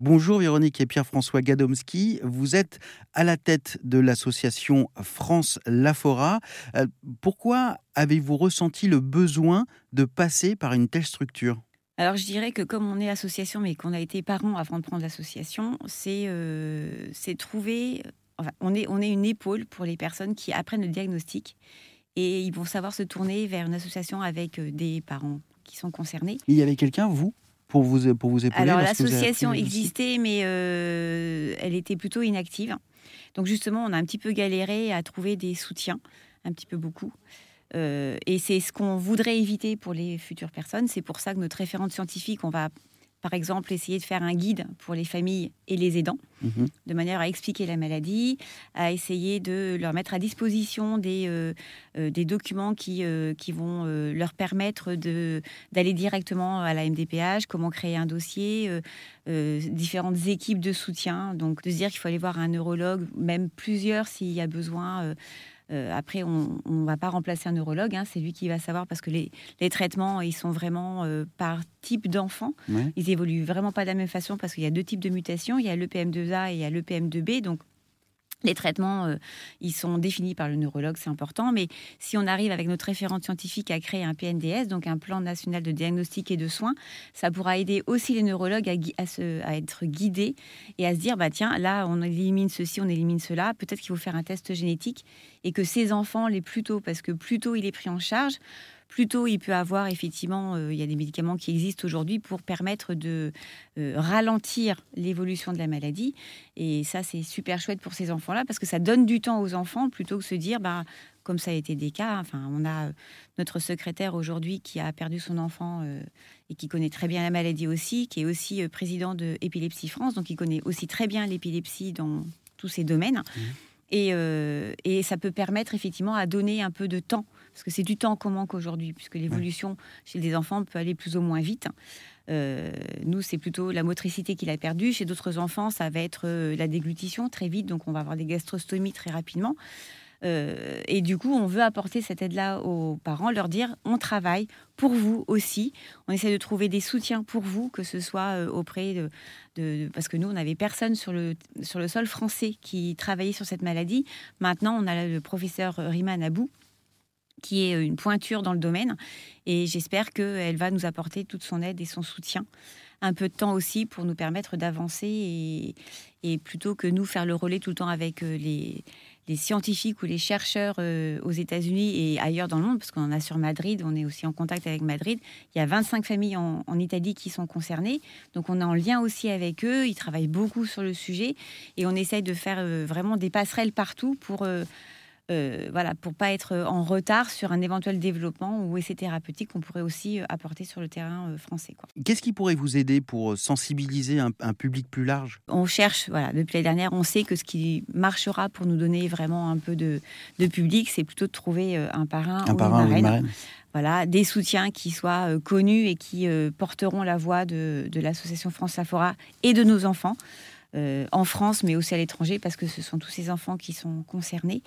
Bonjour Véronique et Pierre-François Gadomski. Vous êtes à la tête de l'association France Lafora. Euh, pourquoi avez-vous ressenti le besoin de passer par une telle structure? Alors je dirais que comme on est association mais qu'on a été parents avant de prendre l'association, c'est euh, trouver, on, est, on est une épaule pour les personnes qui apprennent le diagnostic et ils vont savoir se tourner vers une association avec euh, des parents qui sont concernés. Il y avait quelqu'un, vous? Pour vous, pour vous épauler Alors l'association existait, mais euh, elle était plutôt inactive. Donc justement, on a un petit peu galéré à trouver des soutiens, un petit peu beaucoup. Euh, et c'est ce qu'on voudrait éviter pour les futures personnes. C'est pour ça que notre référente scientifique, on va par exemple, essayer de faire un guide pour les familles et les aidants, mhm. de manière à expliquer la maladie, à essayer de leur mettre à disposition des, euh, euh, des documents qui, euh, qui vont leur permettre d'aller directement à la MDPH, comment créer un dossier, différentes équipes de soutien. Donc, de se dire qu'il faut aller voir un neurologue, même plusieurs s'il y a besoin. Euh, après, on ne va pas remplacer un neurologue, hein, c'est lui qui va savoir parce que les, traitements, ils sont vraiment euh, par type d'enfant. Ils évoluent vraiment pas de la même façon parce qu'il y a deux types de mutations. Il y a l'EPM2A et il y a l'EPM2B. Donc, les traitements, euh, ils sont définis par le neurologue, c'est important. Mais si on arrive avec notre référente scientifique à créer un PNDS, donc un plan national de diagnostic et de soins, ça pourra aider aussi les neurologues à, à, être guidés et à se dire, bah tiens, là, on élimine ceci, on élimine cela. Peut-être qu'il faut faire un test génétique et que ces enfants, les plus tôt, parce que plus tôt il est pris en charge, plus tôt il peut avoir effectivement, euh, il y a des médicaments qui existent aujourd'hui pour permettre de euh, ralentir l'évolution de la maladie. Et ça, c'est super chouette pour ces enfants-là parce que ça donne du temps aux enfants plutôt que se dire, bah, comme ça a été des cas. Enfin, on a euh, notre secrétaire aujourd'hui qui a perdu son enfant et qui connaît très bien la maladie aussi, qui est aussi président de Épilepsie France, donc il connaît aussi très bien l'épilepsie dans tous ces domaines. Mmh. Et, et, ça peut permettre effectivement à donner un peu de temps parce que c'est du temps qu'on manque aujourd'hui, puisque l'évolution chez des enfants peut aller plus ou moins vite. Euh, nous, c'est plutôt la motricité qu'il a perdue. Chez d'autres enfants, ça va être euh, la déglutition très vite, donc on va avoir des gastrostomies très rapidement. Euh, et du coup, on veut apporter cette aide-là aux parents, leur dire on travaille pour vous aussi. On essaie de trouver des soutiens pour vous, que ce soit auprès de, de, Parce que nous, on n'avait personne sur le, sur le sol français qui travaillait sur cette maladie. Maintenant, on a le professeur Rima Abou qui est une pointure dans le domaine. Et j'espère qu'elle va nous apporter toute son aide et son soutien. Un peu de temps aussi pour nous permettre d'avancer et, plutôt que nous faire le relais tout le temps avec euh, les, scientifiques ou les chercheurs euh, aux États-Unis et ailleurs dans le monde, parce qu'on en a sur Madrid, on est aussi en contact avec Madrid. Il y a 25 familles en, Italie qui sont concernées, donc on est en lien aussi avec eux. Ils travaillent beaucoup sur le sujet et on essaye de faire euh, vraiment des passerelles partout pour euh, voilà, pour pas être en retard sur un éventuel développement ou essai thérapeutique qu'on pourrait aussi euh, apporter sur le terrain euh, français. Qu'est-ce qui pourrait vous aider pour sensibiliser un, public plus large? On cherche, voilà, depuis l'année dernière, on sait que ce qui marchera pour nous donner vraiment un peu de, public, c'est plutôt de trouver un parrain un ou parrain une marraine. Voilà, des soutiens qui soient connus et qui porteront la voix de, de l'association France Lafora et de nos enfants. En France, mais aussi à l'étranger, parce que ce sont tous ces enfants qui sont concernés.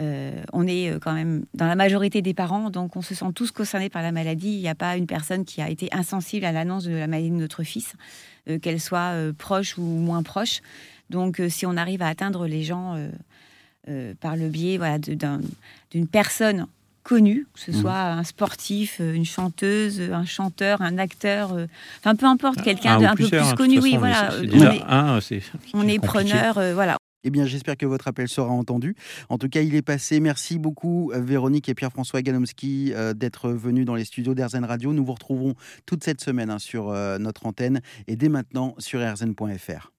Euh, on est euh, quand même dans la majorité des parents, donc on se sent tous concernés par la maladie. Il n'y a pas une personne qui a été insensible à l'annonce de la maladie de notre fils, euh, qu'elle soit proche ou moins proche. Donc si on arrive à atteindre les gens par le biais voilà, d'une personne connue, que ce mmh. soit un sportif, une chanteuse, un chanteur, un acteur, enfin peu importe, quelqu'un d'un peu plus hein, connu. Oui, voilà. on est, preneur, voilà. Eh bien, j'espère que votre appel sera entendu. En tout cas, il est passé. Merci beaucoup, euh, Véronique et Pierre-François Ganomski, euh, d'être venus dans les studios d'Airzen Radio. Nous vous retrouverons toute cette semaine hein, sur euh, notre antenne et dès maintenant sur airzen.fr.